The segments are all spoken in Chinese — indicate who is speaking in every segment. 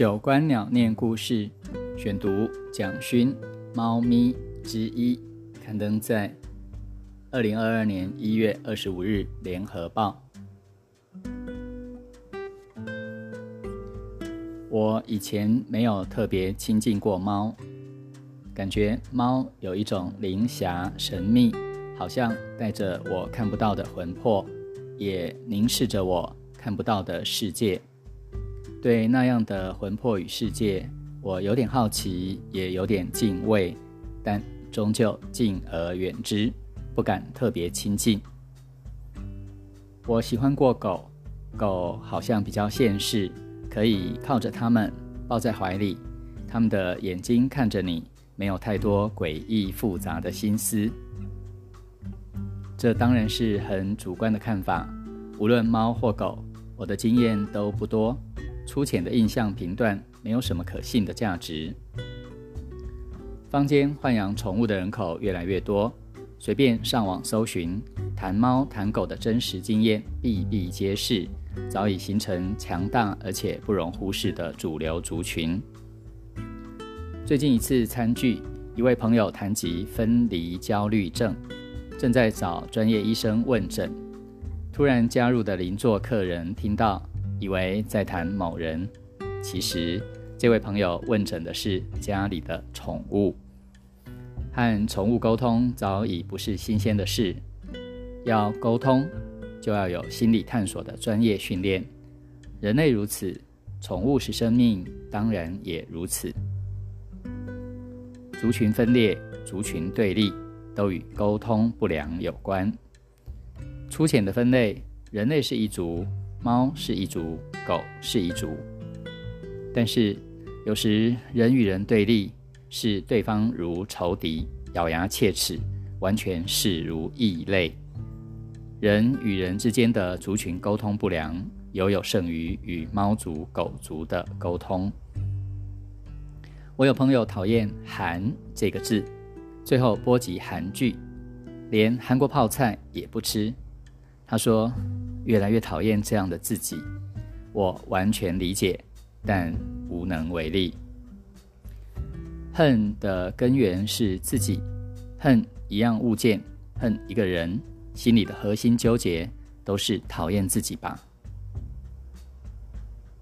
Speaker 1: 九观鸟念故事选读蒋勋《猫咪之一》，刊登在二零二二年一月二十五日《联合报》。我以前没有特别亲近过猫，感觉猫有一种灵侠神秘，好像带着我看不到的魂魄，也凝视着我看不到的世界。对那样的魂魄与世界，我有点好奇，也有点敬畏，但终究敬而远之，不敢特别亲近。我喜欢过狗，狗好像比较现实，可以靠着它们，抱在怀里，它们的眼睛看着你，没有太多诡异复杂的心思。这当然是很主观的看法，无论猫或狗，我的经验都不多。粗浅的印象评断没有什么可信的价值。坊间豢养宠物的人口越来越多，随便上网搜寻，谈猫谈狗的真实经验比比皆是，早已形成强大而且不容忽视的主流族群。最近一次餐聚，一位朋友谈及分离焦虑症，正在找专业医生问诊，突然加入的邻座客人听到。以为在谈某人，其实这位朋友问诊的是家里的宠物。和宠物沟通早已不是新鲜的事，要沟通就要有心理探索的专业训练。人类如此，宠物是生命，当然也如此。族群分裂、族群对立，都与沟通不良有关。粗浅的分类，人类是一族。猫是一族，狗是一族，但是有时人与人对立，视对方如仇敌，咬牙切齿，完全视如异类。人与人之间的族群沟通不良，犹有胜于与猫族、狗族的沟通。我有朋友讨厌“韩”这个字，最后波及韩剧，连韩国泡菜也不吃。他说。越来越讨厌这样的自己，我完全理解，但无能为力。恨的根源是自己，恨一样物件，恨一个人，心里的核心纠结都是讨厌自己吧。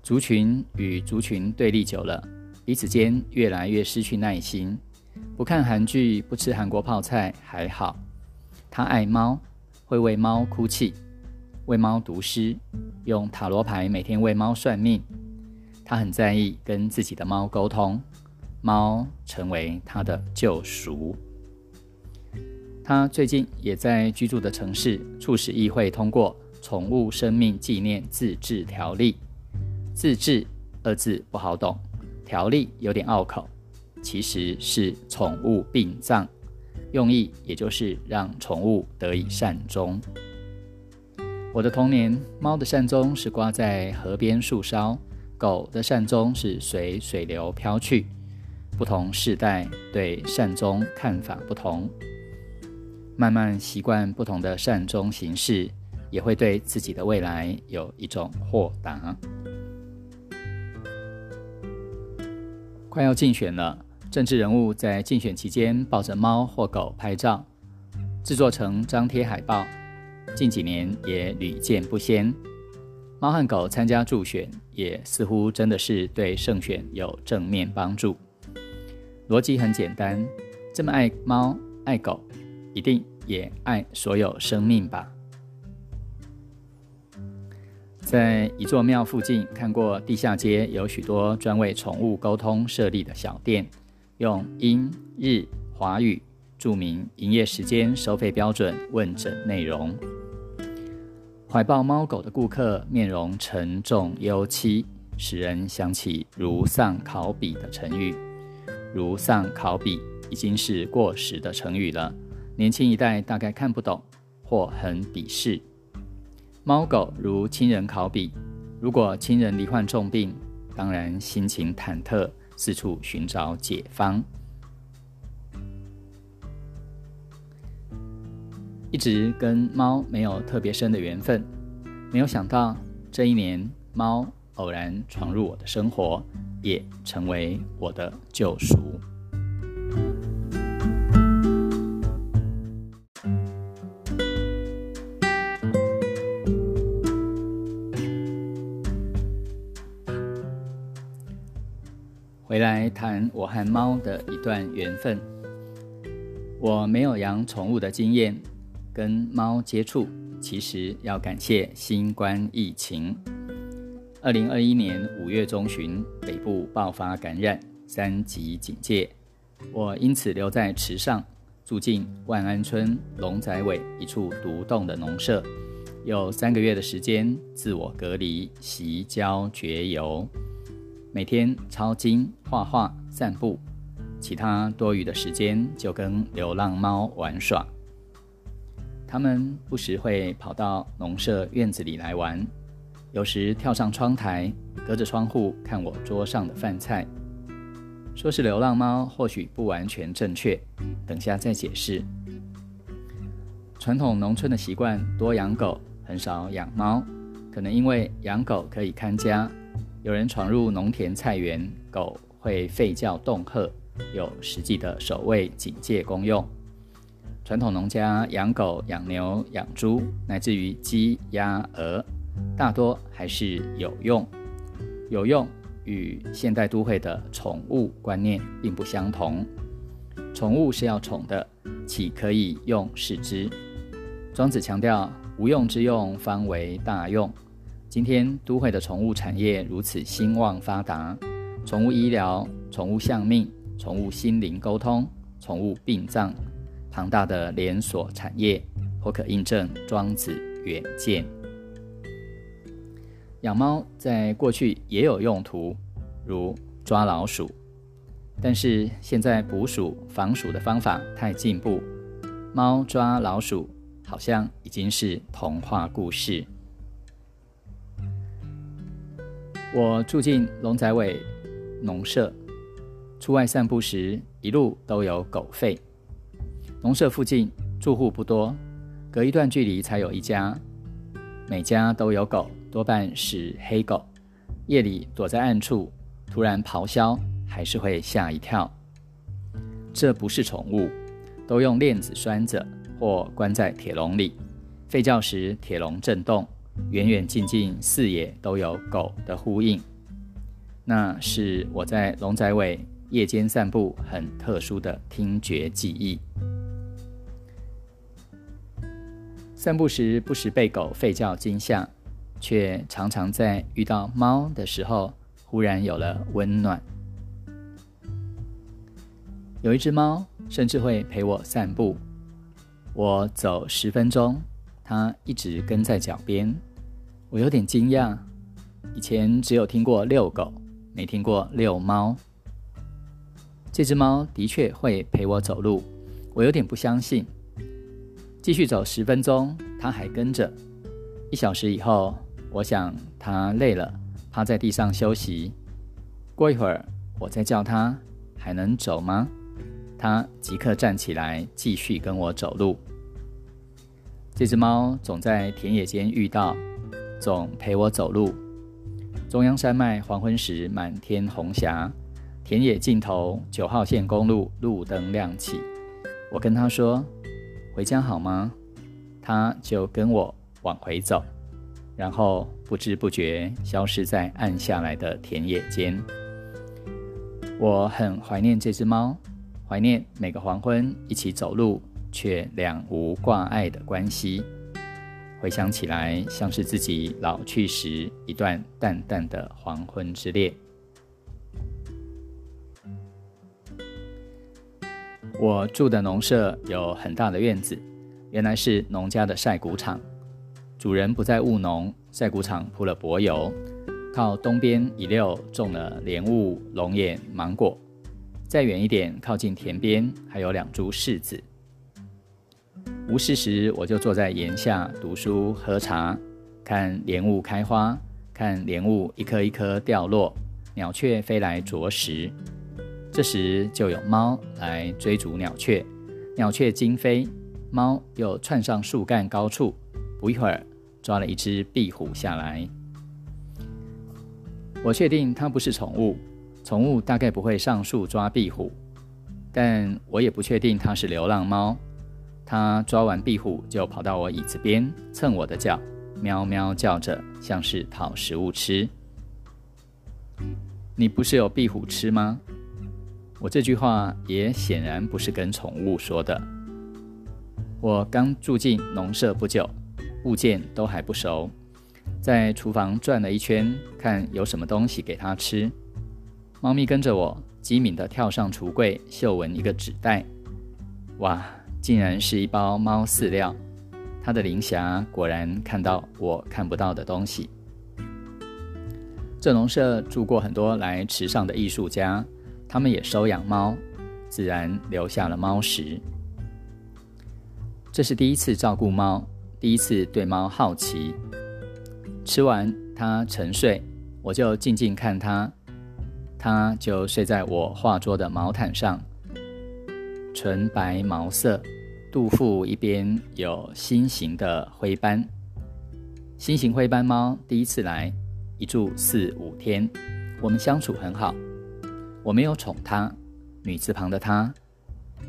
Speaker 1: 族群与族群对立久了，彼此间越来越失去耐心。不看韩剧，不吃韩国泡菜还好，他爱猫，会为猫哭泣。为猫读诗，用塔罗牌每天为猫算命。他很在意跟自己的猫沟通，猫成为他的救赎。他最近也在居住的城市促使议会通过《宠物生命纪念自治条例》。自治二字不好懂，条例有点拗口，其实是宠物殡葬，用意也就是让宠物得以善终。我的童年，猫的善终是挂在河边树梢，狗的善终是随水流飘去。不同世代对善终看法不同，慢慢习惯不同的善终形式，也会对自己的未来有一种豁达。快要竞选了，政治人物在竞选期间抱着猫或狗拍照，制作成张贴海报。近几年也屡见不鲜，猫和狗参加助选，也似乎真的是对胜选有正面帮助。逻辑很简单，这么爱猫爱狗，一定也爱所有生命吧？在一座庙附近看过地下街有许多专为宠物沟通设立的小店，用英日华语注明营业时间、收费标准、问诊内容。怀抱猫狗的顾客面容沉重忧戚，使人想起“如丧考妣”的成语。“如丧考妣”已经是过时的成语了，年轻一代大概看不懂或很鄙视。猫狗如亲人考妣，如果亲人罹患重病，当然心情忐忑，四处寻找解方。一直跟猫没有特别深的缘分，没有想到这一年猫偶然闯入我的生活，也成为我的救赎。回来谈我和猫的一段缘分。我没有养宠物的经验，跟猫接触，其实要感谢新冠疫情。二零二一年五月中旬，北部爆发感染，三级警戒，我因此留在池上，住进万安村龙仔尾一处独栋的农舍，有三个月的时间自我隔离，习交绝游，每天抄经、画画、散步。其他多余的时间就跟流浪猫玩耍。他们不时会跑到农舍院子里来玩，有时跳上窗台，隔着窗户看我桌上的饭菜。说是流浪猫，或许不完全正确，等下再解释。传统农村的习惯多养狗，很少养猫，可能因为养狗可以看家。有人闯入农田菜园，狗会吠叫恫吓。有实际的守卫警戒功用。传统农家养狗、养牛、养猪，乃至于鸡、鸭、鹅，大多还是有用。有用与现代都会的宠物观念并不相同。宠物是要宠的，岂可以用视之？庄子强调，无用之用方为大用。今天都会的宠物产业如此兴旺发达，宠物医疗、宠物相命。宠物心灵沟通、宠物殡葬，庞大的连锁产业，或可印证庄子远见。养猫在过去也有用途，如抓老鼠，但是现在捕鼠、防鼠的方法太进步，猫抓老鼠好像已经是童话故事。我住进龙仔尾农舍。出外散步时，一路都有狗吠。农舍附近住户不多，隔一段距离才有一家。每家都有狗，多半是黑狗。夜里躲在暗处，突然咆哮，还是会吓一跳。这不是宠物，都用链子拴着或关在铁笼里。吠叫时，铁笼震动，远远近近四野都有狗的呼应。那是我在龙仔尾。夜间散步很特殊的听觉记忆。散步时不时被狗吠叫惊吓，却常常在遇到猫的时候忽然有了温暖。有一只猫甚至会陪我散步，我走十分钟，它一直跟在脚边。我有点惊讶，以前只有听过遛狗，没听过遛猫。这只猫的确会陪我走路，我有点不相信。继续走十分钟，它还跟着。一小时以后，我想它累了，趴在地上休息。过一会儿，我再叫它，还能走吗？它即刻站起来，继续跟我走路。这只猫总在田野间遇到，总陪我走路。中央山脉黄昏时，满天红霞。田野尽头，九号线公路路灯亮起。我跟他说：“回家好吗？”他就跟我往回走，然后不知不觉消失在暗下来的田野间。我很怀念这只猫，怀念每个黄昏一起走路却两无挂碍的关系。回想起来，像是自己老去时一段淡淡的黄昏之恋。我住的农舍有很大的院子，原来是农家的晒谷场。主人不再务农，晒谷场铺了柏油，靠东边一溜种了莲雾、龙眼、芒果。再远一点，靠近田边还有两株柿子。无事时，我就坐在檐下读书、喝茶，看莲雾开花，看莲雾一颗一颗掉落，鸟雀飞来啄食。这时就有猫来追逐鸟雀，鸟雀惊飞，猫又窜上树干高处，不一会儿抓了一只壁虎下来。我确定它不是宠物，宠物大概不会上树抓壁虎，但我也不确定它是流浪猫。它抓完壁虎就跑到我椅子边蹭我的脚，喵喵叫着，像是讨食物吃。你不是有壁虎吃吗？我这句话也显然不是跟宠物说的。我刚住进农舍不久，物件都还不熟，在厨房转了一圈，看有什么东西给它吃。猫咪跟着我，机敏地跳上橱柜，嗅闻一个纸袋，哇，竟然是一包猫饲料。它的灵霞果然看到我看不到的东西。这农舍住过很多来池上的艺术家，他们也收养猫，自然留下了猫食。这是第一次照顾猫，第一次对猫好奇。吃完，它沉睡，我就静静看它，它就睡在我画桌的毛毯上，纯白毛色，肚腹一边有心形的灰斑。心形灰斑猫第一次来。一住四五天，我们相处很好。我没有宠它，女字旁的它，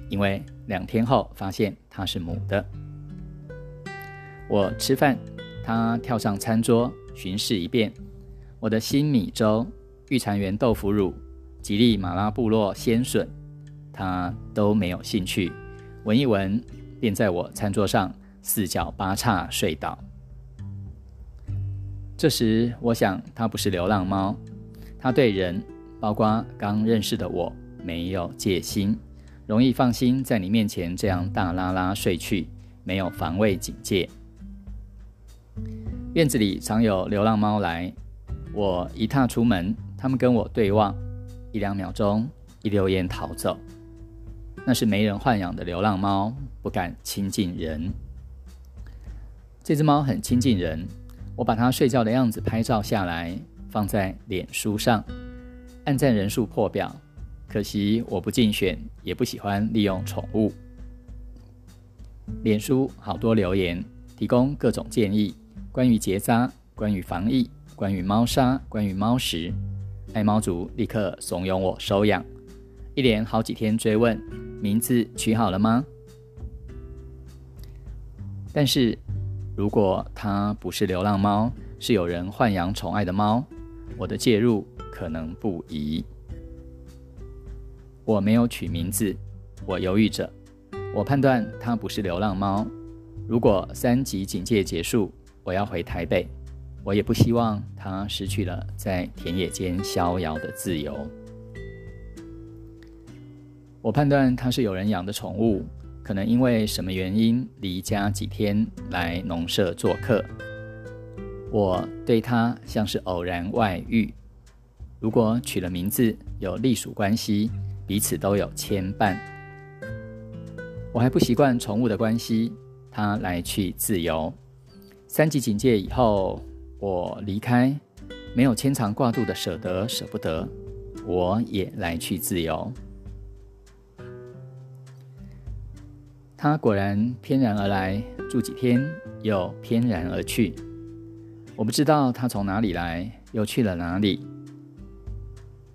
Speaker 1: 因为两天后发现它是母的。我吃饭，它跳上餐桌巡视一遍。我的新米粥、玉蟾园豆腐乳、吉利马拉部落鲜笋，它都没有兴趣。闻一闻，便在我餐桌上四脚八叉睡倒。这时，我想它不是流浪猫，它对人，包括刚认识的我，没有戒心，容易放心在你面前这样大拉拉睡去，没有防卫警戒。院子里常有流浪猫来，我一踏出门，它们跟我对望，一两秒钟，一溜烟逃走。那是没人豢养的流浪猫，不敢亲近人。这只猫很亲近人。我把它睡觉的样子拍照下来，放在脸书上，按赞人数破表。可惜我不竞选，也不喜欢利用宠物。脸书好多留言，提供各种建议，关于结扎，关于防疫，关于猫砂，关于猫食。爱猫族立刻怂恿我收养，一连好几天追问，名字取好了吗？但是。如果它不是流浪猫，是有人豢养宠爱的猫，我的介入可能不宜。我没有取名字，我犹豫着。我判断它不是流浪猫。如果三级警戒结束，我要回台北，我也不希望它失去了在田野间逍遥的自由。我判断它是有人养的宠物。可能因为什么原因离家几天来农舍做客，我对他像是偶然外遇。如果取了名字有隶属关系，彼此都有牵绊。我还不习惯宠物的关系，它来去自由。三级警戒以后，我离开，没有牵肠挂肚的舍得舍不得，我也来去自由。他果然翩然而来，住几天又翩然而去。我不知道他从哪里来，又去了哪里。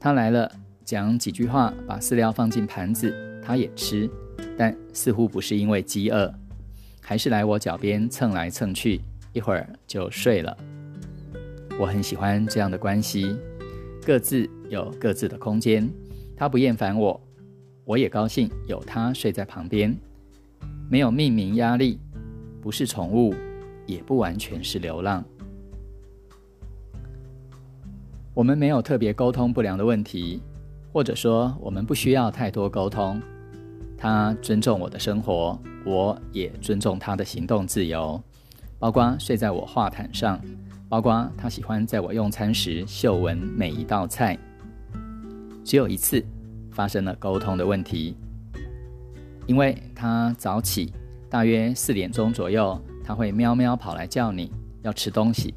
Speaker 1: 他来了，讲几句话，把饲料放进盘子，他也吃，但似乎不是因为饥饿，还是来我脚边蹭来蹭去，一会儿就睡了。我很喜欢这样的关系，各自有各自的空间，他不厌烦我，我也高兴有他睡在旁边。没有命名压力，不是宠物，也不完全是流浪。我们没有特别沟通不良的问题，或者说我们不需要太多沟通。他尊重我的生活，我也尊重他的行动自由，包括睡在我画毯上，包括他喜欢在我用餐时嗅闻每一道菜。只有一次发生了沟通的问题。因为他早起，大约四点钟左右，他会喵喵跑来叫你要吃东西。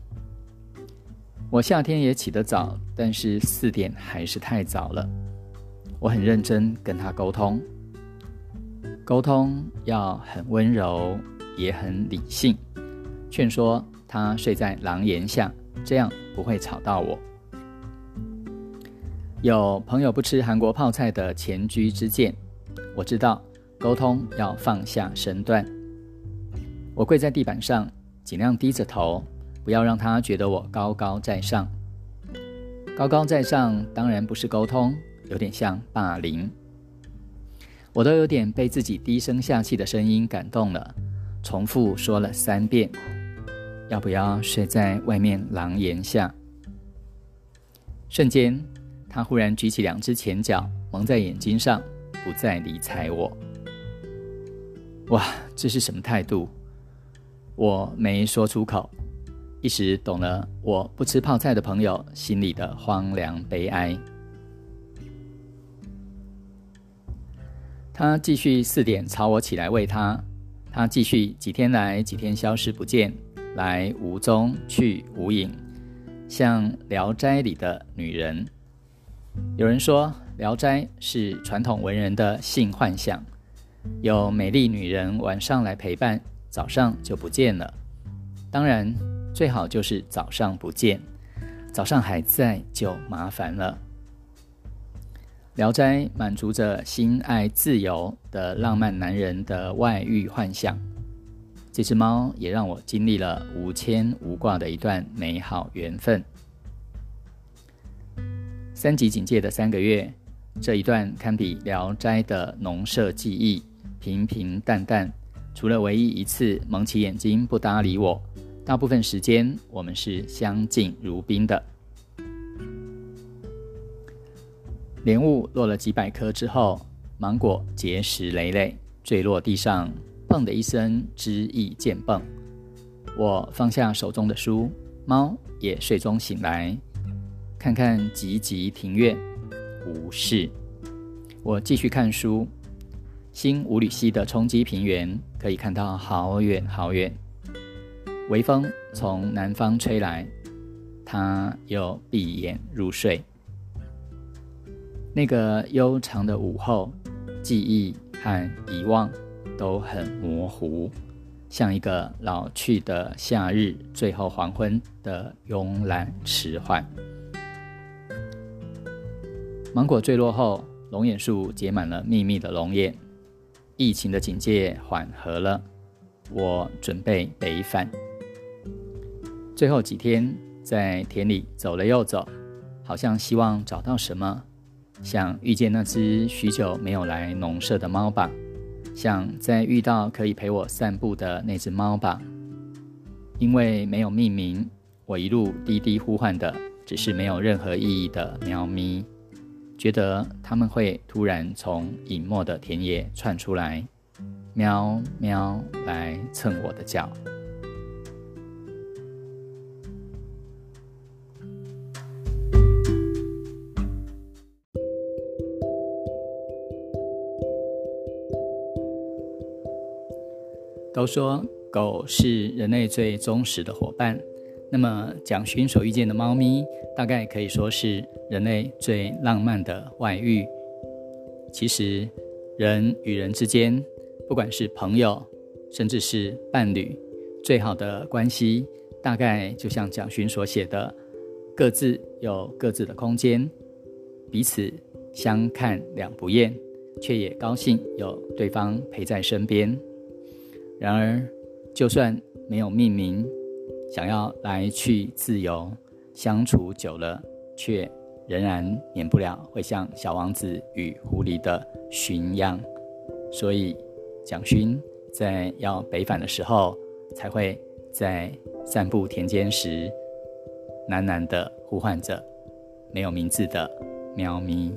Speaker 1: 我夏天也起得早，但是四点还是太早了。我很认真跟他沟通，沟通要很温柔，也很理性，劝说他睡在廊檐下，这样不会吵到我。有朋友不吃韩国泡菜的前居之鉴，我知道沟通要放下身段。我跪在地板上，尽量低着头，不要让他觉得我高高在上。高高在上当然不是沟通，有点像霸凌。我都有点被自己低声下气的声音感动了，重复说了三遍：“要不要睡在外面廊檐下？”瞬间。他忽然举起两只前脚，蒙在眼睛上，不再理睬我。哇，这是什么态度？我没说出口，一时懂了我不吃泡菜的朋友心里的荒凉悲哀。他继续四点吵我起来喂他，他继续几天来几天消失不见，来无踪去无影，像《聊斋》里的女人。有人说，《聊斋》是传统文人的性幻想，有美丽女人晚上来陪伴，早上就不见了。当然，最好就是早上不见，早上还在就麻烦了。《聊斋》满足着心爱自由的浪漫男人的外遇幻想，这只猫也让我经历了无牵无挂的一段美好缘分。三级警戒的三个月，这一段堪比《聊斋》的农舍记忆，平平淡淡。除了唯一一次蒙起眼睛不搭理我，大部分时间我们是相敬如宾的。莲雾落了几百颗之后，芒果结实累累，坠落地上，砰的一声，枝翼渐蹦。我放下手中的书，猫也睡中醒来。看看寂寂庭院，无事。我继续看书。新五里溪的冲积平原可以看到好远好远。微风从南方吹来，他又闭眼入睡。那个悠长的午后，记忆和遗忘都很模糊，像一个老去的夏日最后黄昏的慵懒迟缓。芒果坠落后，龙眼树结满了密密的龙眼。疫情的警戒缓和了，我准备北返。最后几天在田里走了又走，好像希望找到什么，想遇见那只许久没有来农舍的猫吧，想再遇到可以陪我散步的那只猫吧。因为没有命名，我一路滴滴呼唤的，只是没有任何意义的喵咪。觉得他们会突然从隐没的田野窜出来，喵喵来蹭我的脚。说狗是人类最忠实的伙伴。那么，蒋勋所遇见的猫咪，大概可以说是人类最浪漫的外遇。其实，人与人之间，不管是朋友，甚至是伴侣，最好的关系，大概就像蒋勋所写的，各自有各自的空间，彼此相看两不厌，却也高兴有对方陪在身边。然而，就算没有命名。想要来去自由相处久了，却仍然免不了会像小王子与狐狸的寻样，所以蒋勋在要北返的时候，才会在散步田间时喃喃的呼唤着没有名字的喵咪。